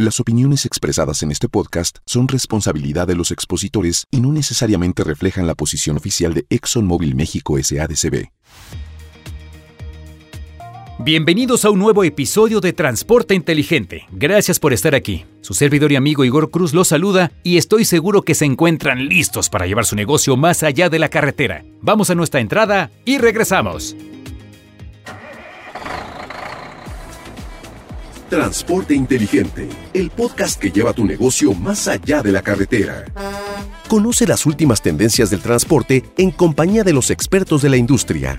Las opiniones expresadas en este podcast son responsabilidad de los expositores y no necesariamente reflejan la posición oficial de ExxonMobil México SADCB. Bienvenidos a un nuevo episodio de Transporte Inteligente. Gracias por estar aquí. Su servidor y amigo Igor Cruz los saluda y estoy seguro que se encuentran listos para llevar su negocio más allá de la carretera. Vamos a nuestra entrada y regresamos. Transporte Inteligente, el podcast que lleva tu negocio más allá de la carretera. Conoce las últimas tendencias del transporte en compañía de los expertos de la industria.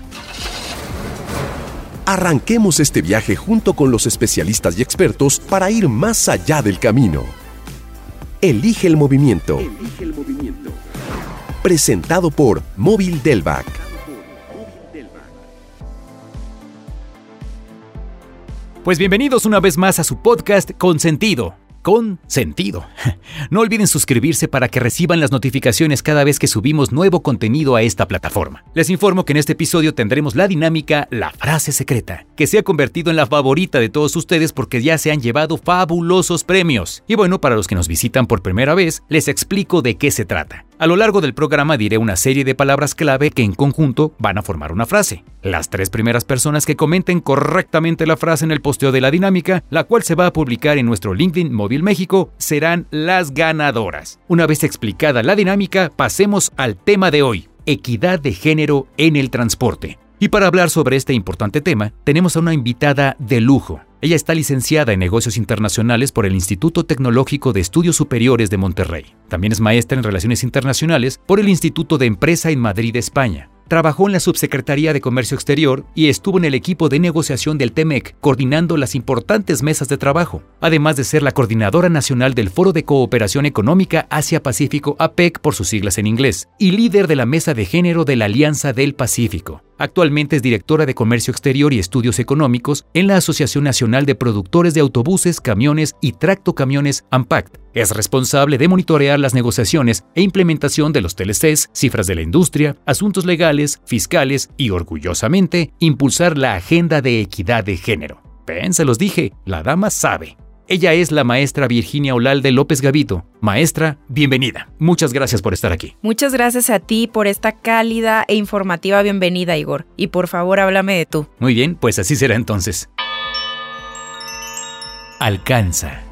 Arranquemos este viaje junto con los especialistas y expertos para ir más allá del camino. Elige el movimiento. Elige el movimiento. Presentado por Móvil Delvac. Pues bienvenidos una vez más a su podcast Con Sentido. Con sentido. No olviden suscribirse para que reciban las notificaciones cada vez que subimos nuevo contenido a esta plataforma. Les informo que en este episodio tendremos la dinámica La frase secreta, que se ha convertido en la favorita de todos ustedes porque ya se han llevado fabulosos premios. Y bueno, para los que nos visitan por primera vez, les explico de qué se trata. A lo largo del programa diré una serie de palabras clave que en conjunto van a formar una frase. Las tres primeras personas que comenten correctamente la frase en el posteo de la dinámica, la cual se va a publicar en nuestro LinkedIn Móvil México, serán las ganadoras. Una vez explicada la dinámica, pasemos al tema de hoy, equidad de género en el transporte. Y para hablar sobre este importante tema, tenemos a una invitada de lujo. Ella está licenciada en negocios internacionales por el Instituto Tecnológico de Estudios Superiores de Monterrey. También es maestra en relaciones internacionales por el Instituto de Empresa en Madrid, España. Trabajó en la Subsecretaría de Comercio Exterior y estuvo en el equipo de negociación del TEMEC, coordinando las importantes mesas de trabajo, además de ser la coordinadora nacional del Foro de Cooperación Económica Asia-Pacífico APEC por sus siglas en inglés, y líder de la Mesa de Género de la Alianza del Pacífico. Actualmente es directora de Comercio Exterior y Estudios Económicos en la Asociación Nacional de Productores de Autobuses, Camiones y Tractocamiones AMPACT. Es responsable de monitorear las negociaciones e implementación de los TLCs, cifras de la industria, asuntos legales, fiscales y, orgullosamente, impulsar la agenda de equidad de género. Ven, se los dije, la dama sabe. Ella es la maestra Virginia Olalde López Gavito. Maestra, bienvenida. Muchas gracias por estar aquí. Muchas gracias a ti por esta cálida e informativa bienvenida, Igor. Y por favor, háblame de tú. Muy bien, pues así será entonces. Alcanza.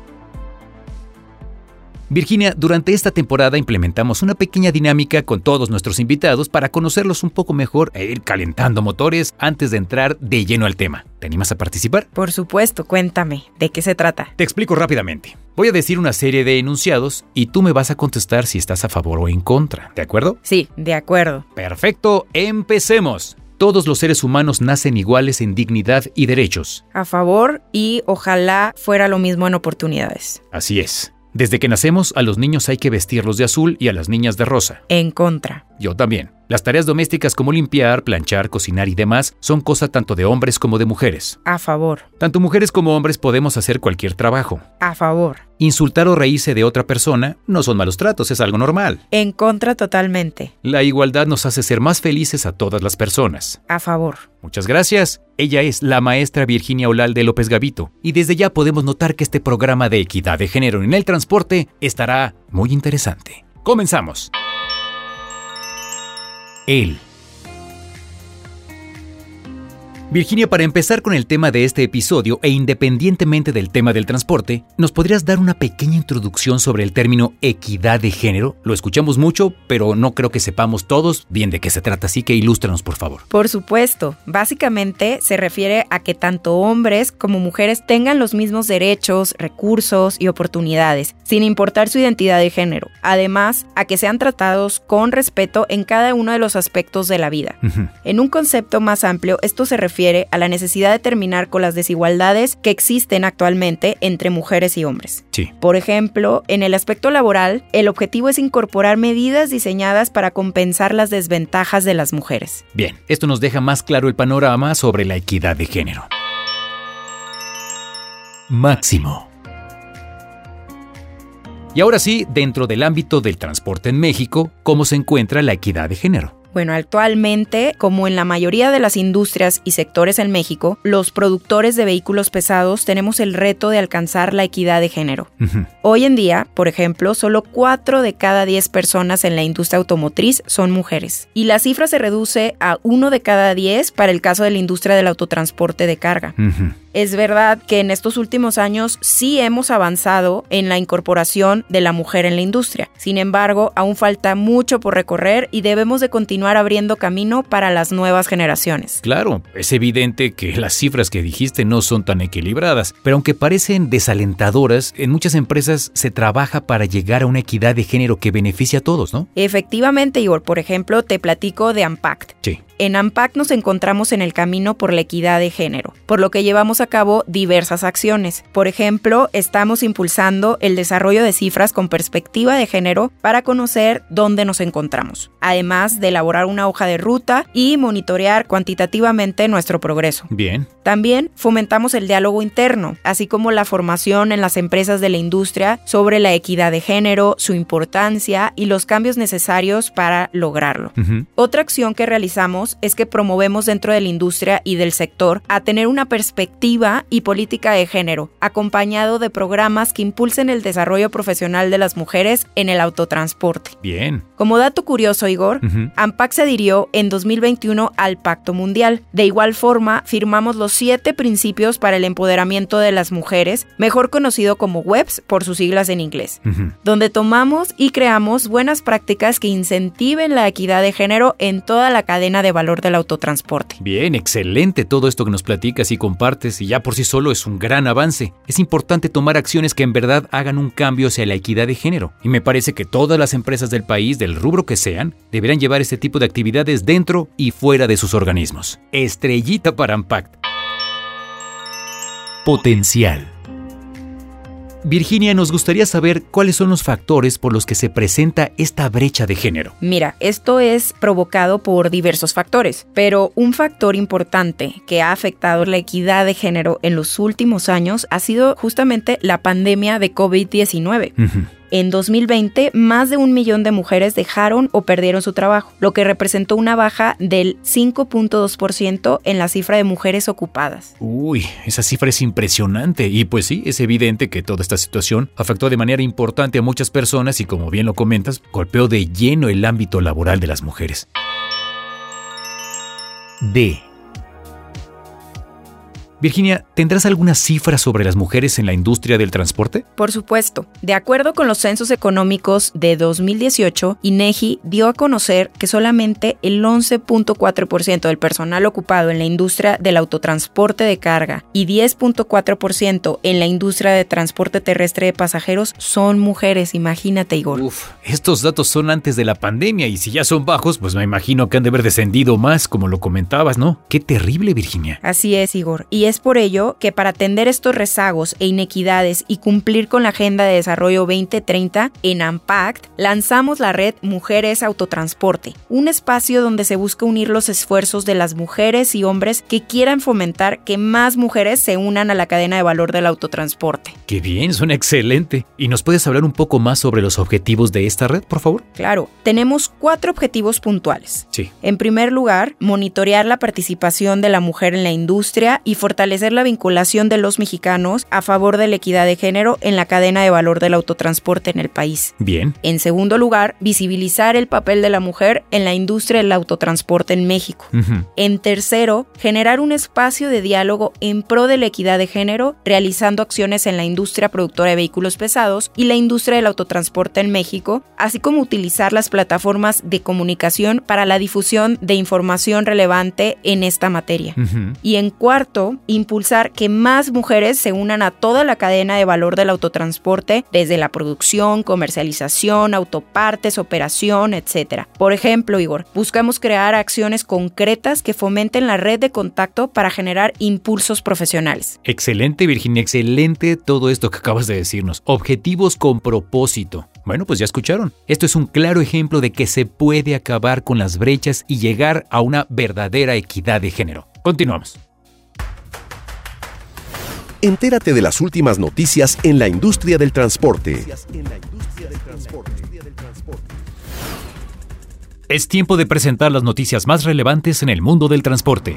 Virginia, durante esta temporada implementamos una pequeña dinámica con todos nuestros invitados para conocerlos un poco mejor e ir calentando motores antes de entrar de lleno al tema. ¿Te animas a participar? Por supuesto, cuéntame, ¿de qué se trata? Te explico rápidamente. Voy a decir una serie de enunciados y tú me vas a contestar si estás a favor o en contra, ¿de acuerdo? Sí, de acuerdo. Perfecto, empecemos. Todos los seres humanos nacen iguales en dignidad y derechos. A favor y ojalá fuera lo mismo en oportunidades. Así es. Desde que nacemos, a los niños hay que vestirlos de azul y a las niñas de rosa. En contra. Yo también. Las tareas domésticas como limpiar, planchar, cocinar y demás son cosa tanto de hombres como de mujeres. A favor. Tanto mujeres como hombres podemos hacer cualquier trabajo. A favor. Insultar o reírse de otra persona no son malos tratos, es algo normal. En contra totalmente. La igualdad nos hace ser más felices a todas las personas. A favor. Muchas gracias. Ella es la maestra Virginia Olalde López Gavito. Y desde ya podemos notar que este programa de equidad de género en el transporte estará muy interesante. Comenzamos. Él. Virginia, para empezar con el tema de este episodio e independientemente del tema del transporte, ¿nos podrías dar una pequeña introducción sobre el término equidad de género? Lo escuchamos mucho, pero no creo que sepamos todos bien de qué se trata, así que ilústranos por favor. Por supuesto, básicamente se refiere a que tanto hombres como mujeres tengan los mismos derechos, recursos y oportunidades, sin importar su identidad de género. Además, a que sean tratados con respeto en cada uno de los aspectos de la vida. En un concepto más amplio, esto se refiere a la necesidad de terminar con las desigualdades que existen actualmente entre mujeres y hombres. Sí. Por ejemplo, en el aspecto laboral, el objetivo es incorporar medidas diseñadas para compensar las desventajas de las mujeres. Bien, esto nos deja más claro el panorama sobre la equidad de género. Máximo. Y ahora sí, dentro del ámbito del transporte en México, ¿cómo se encuentra la equidad de género? Bueno, actualmente, como en la mayoría de las industrias y sectores en México, los productores de vehículos pesados tenemos el reto de alcanzar la equidad de género. Hoy en día, por ejemplo, solo 4 de cada 10 personas en la industria automotriz son mujeres. Y la cifra se reduce a 1 de cada 10 para el caso de la industria del autotransporte de carga. Es verdad que en estos últimos años sí hemos avanzado en la incorporación de la mujer en la industria. Sin embargo, aún falta mucho por recorrer y debemos de continuar abriendo camino para las nuevas generaciones. Claro, es evidente que las cifras que dijiste no son tan equilibradas, pero aunque parecen desalentadoras, en muchas empresas se trabaja para llegar a una equidad de género que beneficia a todos, ¿no? Efectivamente, Igor, por ejemplo, te platico de Ampact. Sí. En AMPAC nos encontramos en el camino por la equidad de género, por lo que llevamos a cabo diversas acciones. Por ejemplo, estamos impulsando el desarrollo de cifras con perspectiva de género para conocer dónde nos encontramos, además de elaborar una hoja de ruta y monitorear cuantitativamente nuestro progreso. Bien. También fomentamos el diálogo interno, así como la formación en las empresas de la industria sobre la equidad de género, su importancia y los cambios necesarios para lograrlo. Otra acción que realizamos es que promovemos dentro de la industria y del sector a tener una perspectiva y política de género, acompañado de programas que impulsen el desarrollo profesional de las mujeres en el autotransporte. Bien. Como dato curioso, Igor, AMPAC se adhirió en 2021 al Pacto Mundial. De igual forma, firmamos los siete principios para el empoderamiento de las mujeres, mejor conocido como WEBS por sus siglas en inglés, donde tomamos y creamos buenas prácticas que incentiven la equidad de género en toda la cadena de valor del autotransporte. Bien, excelente todo esto que nos platicas y compartes y ya por sí solo es un gran avance. Es importante tomar acciones que en verdad hagan un cambio hacia la equidad de género y me parece que todas las empresas del país, del rubro que sean, deberán llevar este tipo de actividades dentro y fuera de sus organismos. Estrellita para Impact. Potencial. Virginia, nos gustaría saber cuáles son los factores por los que se presenta esta brecha de género. Mira, esto es provocado por diversos factores, pero un factor importante que ha afectado la equidad de género en los últimos años ha sido justamente la pandemia de COVID-19. En 2020, más de un millón de mujeres dejaron o perdieron su trabajo, lo que representó una baja del 5.2% en la cifra de mujeres ocupadas. Uy, esa cifra es impresionante y pues sí, es evidente que toda esta situación afectó de manera importante a muchas personas y como bien lo comentas, golpeó de lleno el ámbito laboral de las mujeres. D. Virginia, ¿tendrás alguna cifra sobre las mujeres en la industria del transporte? Por supuesto. De acuerdo con los censos económicos de 2018, INEGI dio a conocer que solamente el 11.4% del personal ocupado en la industria del autotransporte de carga y 10.4% en la industria de transporte terrestre de pasajeros son mujeres, imagínate Igor. Uf, estos datos son antes de la pandemia y si ya son bajos, pues me imagino que han de haber descendido más, como lo comentabas, ¿no? Qué terrible, Virginia. Así es, Igor. Y es por ello que para atender estos rezagos e inequidades y cumplir con la Agenda de Desarrollo 2030, en AMPACT lanzamos la red Mujeres Autotransporte, un espacio donde se busca unir los esfuerzos de las mujeres y hombres que quieran fomentar que más mujeres se unan a la cadena de valor del autotransporte. Qué bien, suena excelente. ¿Y nos puedes hablar un poco más sobre los objetivos de esta red, por favor? Claro, tenemos cuatro objetivos puntuales. Sí. En primer lugar, monitorear la participación de la mujer en la industria y fortalecer fortalecer la vinculación de los mexicanos a favor de la equidad de género en la cadena de valor del autotransporte en el país. Bien. En segundo lugar, visibilizar el papel de la mujer en la industria del autotransporte en México. En tercero, generar un espacio de diálogo en pro de la equidad de género, realizando acciones en la industria productora de vehículos pesados y la industria del autotransporte en México, así como utilizar las plataformas de comunicación para la difusión de información relevante en esta materia. Y en cuarto, impulsar que más mujeres se unan a toda la cadena de valor del autotransporte, desde la producción, comercialización, autopartes, operación, etc. Por ejemplo, Igor, buscamos crear acciones concretas que fomenten la red de contacto para generar impulsos profesionales. Excelente, Virginia, excelente todo esto que acabas de decirnos. Objetivos con propósito. Bueno, pues ya escucharon. Esto es un claro ejemplo de que se puede acabar con las brechas y llegar a una verdadera equidad de género. Continuamos. Entérate de las últimas noticias en la industria del transporte. Es tiempo de presentar las noticias más relevantes en el mundo del transporte.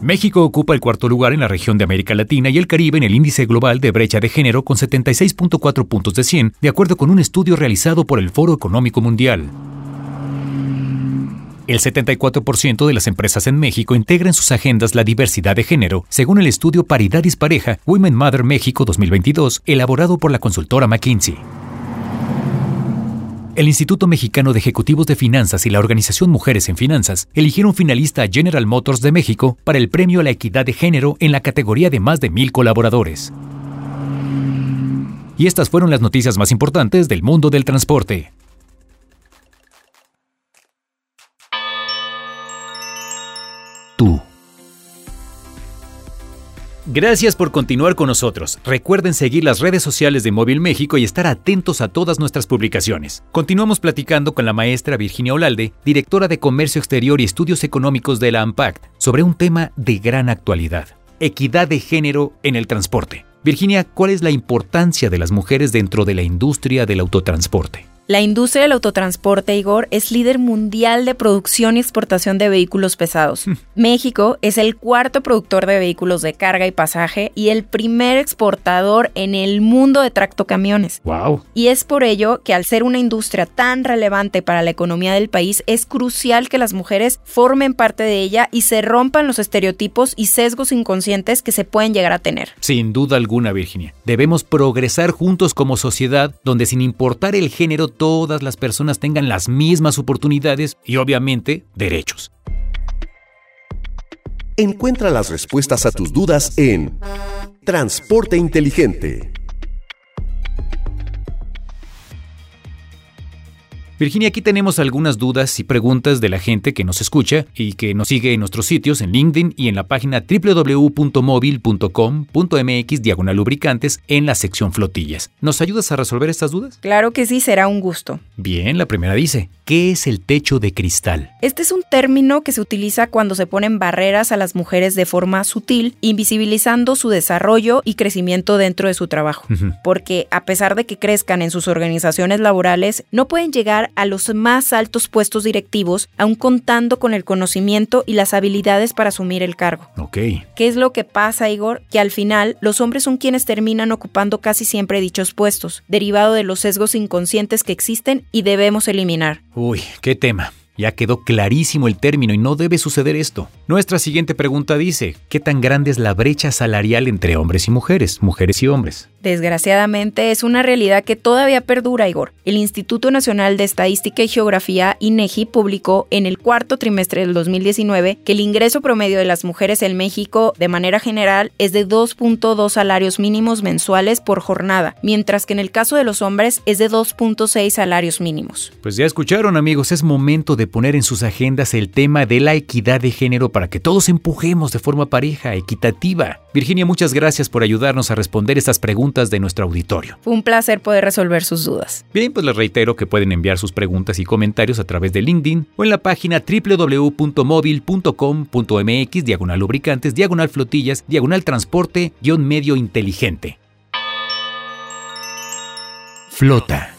México ocupa el cuarto lugar en la región de América Latina y el Caribe en el índice global de brecha de género con 76.4 puntos de 100, de acuerdo con un estudio realizado por el Foro Económico Mundial. El 74% de las empresas en México integra en sus agendas la diversidad de género, según el estudio Paridad Dispareja Women Mother México 2022, elaborado por la consultora McKinsey. El Instituto Mexicano de Ejecutivos de Finanzas y la Organización Mujeres en Finanzas eligieron finalista a General Motors de México para el Premio a la Equidad de Género en la categoría de más de mil colaboradores. Y estas fueron las noticias más importantes del mundo del transporte. Gracias por continuar con nosotros. Recuerden seguir las redes sociales de Móvil México y estar atentos a todas nuestras publicaciones. Continuamos platicando con la maestra Virginia Olalde, directora de Comercio Exterior y Estudios Económicos de la AMPACT, sobre un tema de gran actualidad, equidad de género en el transporte. Virginia, ¿cuál es la importancia de las mujeres dentro de la industria del autotransporte? La industria del autotransporte, Igor, es líder mundial de producción y exportación de vehículos pesados. Hmm. México es el cuarto productor de vehículos de carga y pasaje y el primer exportador en el mundo de tractocamiones. Wow. Y es por ello que al ser una industria tan relevante para la economía del país, es crucial que las mujeres formen parte de ella y se rompan los estereotipos y sesgos inconscientes que se pueden llegar a tener. Sin duda alguna, Virginia. Debemos progresar juntos como sociedad donde sin importar el género todas las personas tengan las mismas oportunidades y obviamente derechos. Encuentra las respuestas a tus dudas en Transporte Inteligente. Virginia, aquí tenemos algunas dudas y preguntas de la gente que nos escucha y que nos sigue en nuestros sitios en LinkedIn y en la página www.móvil.com.mx diagonal lubricantes en la sección flotillas. ¿Nos ayudas a resolver estas dudas? Claro que sí, será un gusto. Bien, la primera dice, ¿qué es el techo de cristal? Este es un término que se utiliza cuando se ponen barreras a las mujeres de forma sutil, invisibilizando su desarrollo y crecimiento dentro de su trabajo. Porque a pesar de que crezcan en sus organizaciones laborales, no pueden llegar a los más altos puestos directivos, aun contando con el conocimiento y las habilidades para asumir el cargo. Ok. ¿Qué es lo que pasa, Igor? Que al final los hombres son quienes terminan ocupando casi siempre dichos puestos, derivado de los sesgos inconscientes que existen y debemos eliminar. Uy, qué tema. Ya quedó clarísimo el término y no debe suceder esto. Nuestra siguiente pregunta dice, ¿qué tan grande es la brecha salarial entre hombres y mujeres, mujeres y hombres? Desgraciadamente es una realidad que todavía perdura, Igor. El Instituto Nacional de Estadística y Geografía, INEGI, publicó en el cuarto trimestre del 2019 que el ingreso promedio de las mujeres en México, de manera general, es de 2.2 salarios mínimos mensuales por jornada, mientras que en el caso de los hombres es de 2.6 salarios mínimos. Pues ya escucharon, amigos, es momento de poner en sus agendas el tema de la equidad de género para que todos empujemos de forma pareja, equitativa. Virginia, muchas gracias por ayudarnos a responder estas preguntas de nuestro auditorio. Fue un placer poder resolver sus dudas. Bien, pues les reitero que pueden enviar sus preguntas y comentarios a través de LinkedIn o en la página www.móvil.com.mx diagonal lubricantes, diagonal flotillas, diagonal transporte, guion medio inteligente. Flota.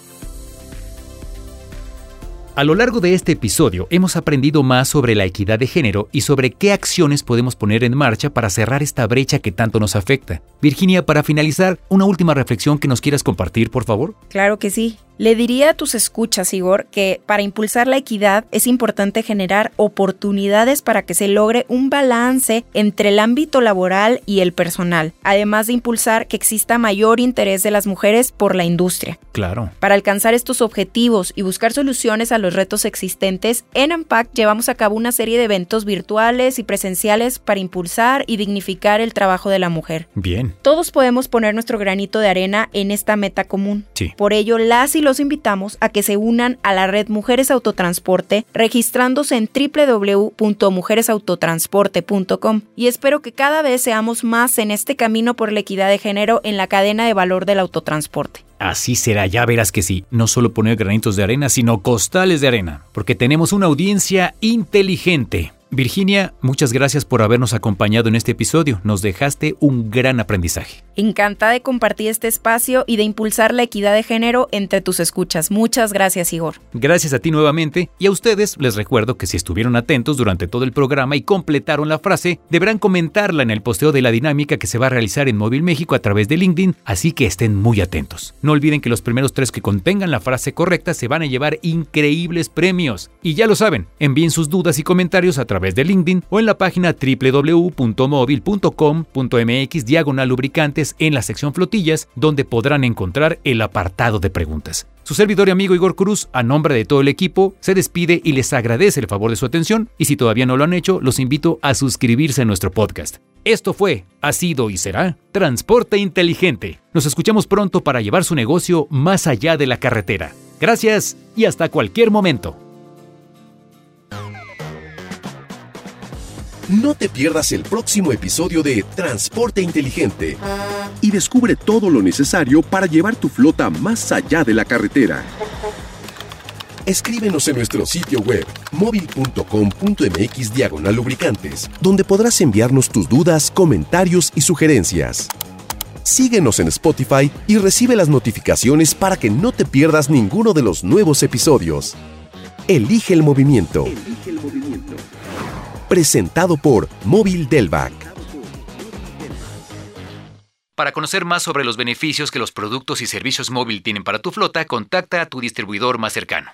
A lo largo de este episodio hemos aprendido más sobre la equidad de género y sobre qué acciones podemos poner en marcha para cerrar esta brecha que tanto nos afecta. Virginia, para finalizar, una última reflexión que nos quieras compartir, por favor. Claro que sí. Le diría a tus escuchas, Igor, que para impulsar la equidad es importante generar oportunidades para que se logre un balance entre el ámbito laboral y el personal, además de impulsar que exista mayor interés de las mujeres por la industria. Claro. Para alcanzar estos objetivos y buscar soluciones a los retos existentes, en AMPAC llevamos a cabo una serie de eventos virtuales y presenciales para impulsar y dignificar el trabajo de la mujer. Bien. Todos podemos poner nuestro granito de arena en esta meta común. Sí. Por ello, las y los invitamos a que se unan a la red Mujeres Autotransporte registrándose en www.mujeresautotransporte.com y espero que cada vez seamos más en este camino por la equidad de género en la cadena de valor del autotransporte. Así será, ya verás que sí, no solo poner granitos de arena, sino costales de arena, porque tenemos una audiencia inteligente. Virginia, muchas gracias por habernos acompañado en este episodio. Nos dejaste un gran aprendizaje. Encantada de compartir este espacio y de impulsar la equidad de género entre tus escuchas. Muchas gracias, Igor. Gracias a ti nuevamente y a ustedes les recuerdo que si estuvieron atentos durante todo el programa y completaron la frase, deberán comentarla en el posteo de la dinámica que se va a realizar en Móvil México a través de LinkedIn, así que estén muy atentos. No olviden que los primeros tres que contengan la frase correcta se van a llevar increíbles premios. Y ya lo saben, envíen sus dudas y comentarios a través de LinkedIn o en la página www.móvil.com.mx diagonal lubricantes en la sección flotillas, donde podrán encontrar el apartado de preguntas. Su servidor y amigo Igor Cruz, a nombre de todo el equipo, se despide y les agradece el favor de su atención y si todavía no lo han hecho, los invito a suscribirse a nuestro podcast. Esto fue, ha sido y será Transporte Inteligente. Nos escuchamos pronto para llevar su negocio más allá de la carretera. Gracias y hasta cualquier momento. No te pierdas el próximo episodio de Transporte Inteligente y descubre todo lo necesario para llevar tu flota más allá de la carretera. Escríbenos en nuestro sitio web móvil.com.mx diagonal lubricantes, donde podrás enviarnos tus dudas, comentarios y sugerencias. Síguenos en Spotify y recibe las notificaciones para que no te pierdas ninguno de los nuevos episodios. Elige el movimiento. Elige el movimiento presentado por Móvil Delvac. Para conocer más sobre los beneficios que los productos y servicios móvil tienen para tu flota, contacta a tu distribuidor más cercano.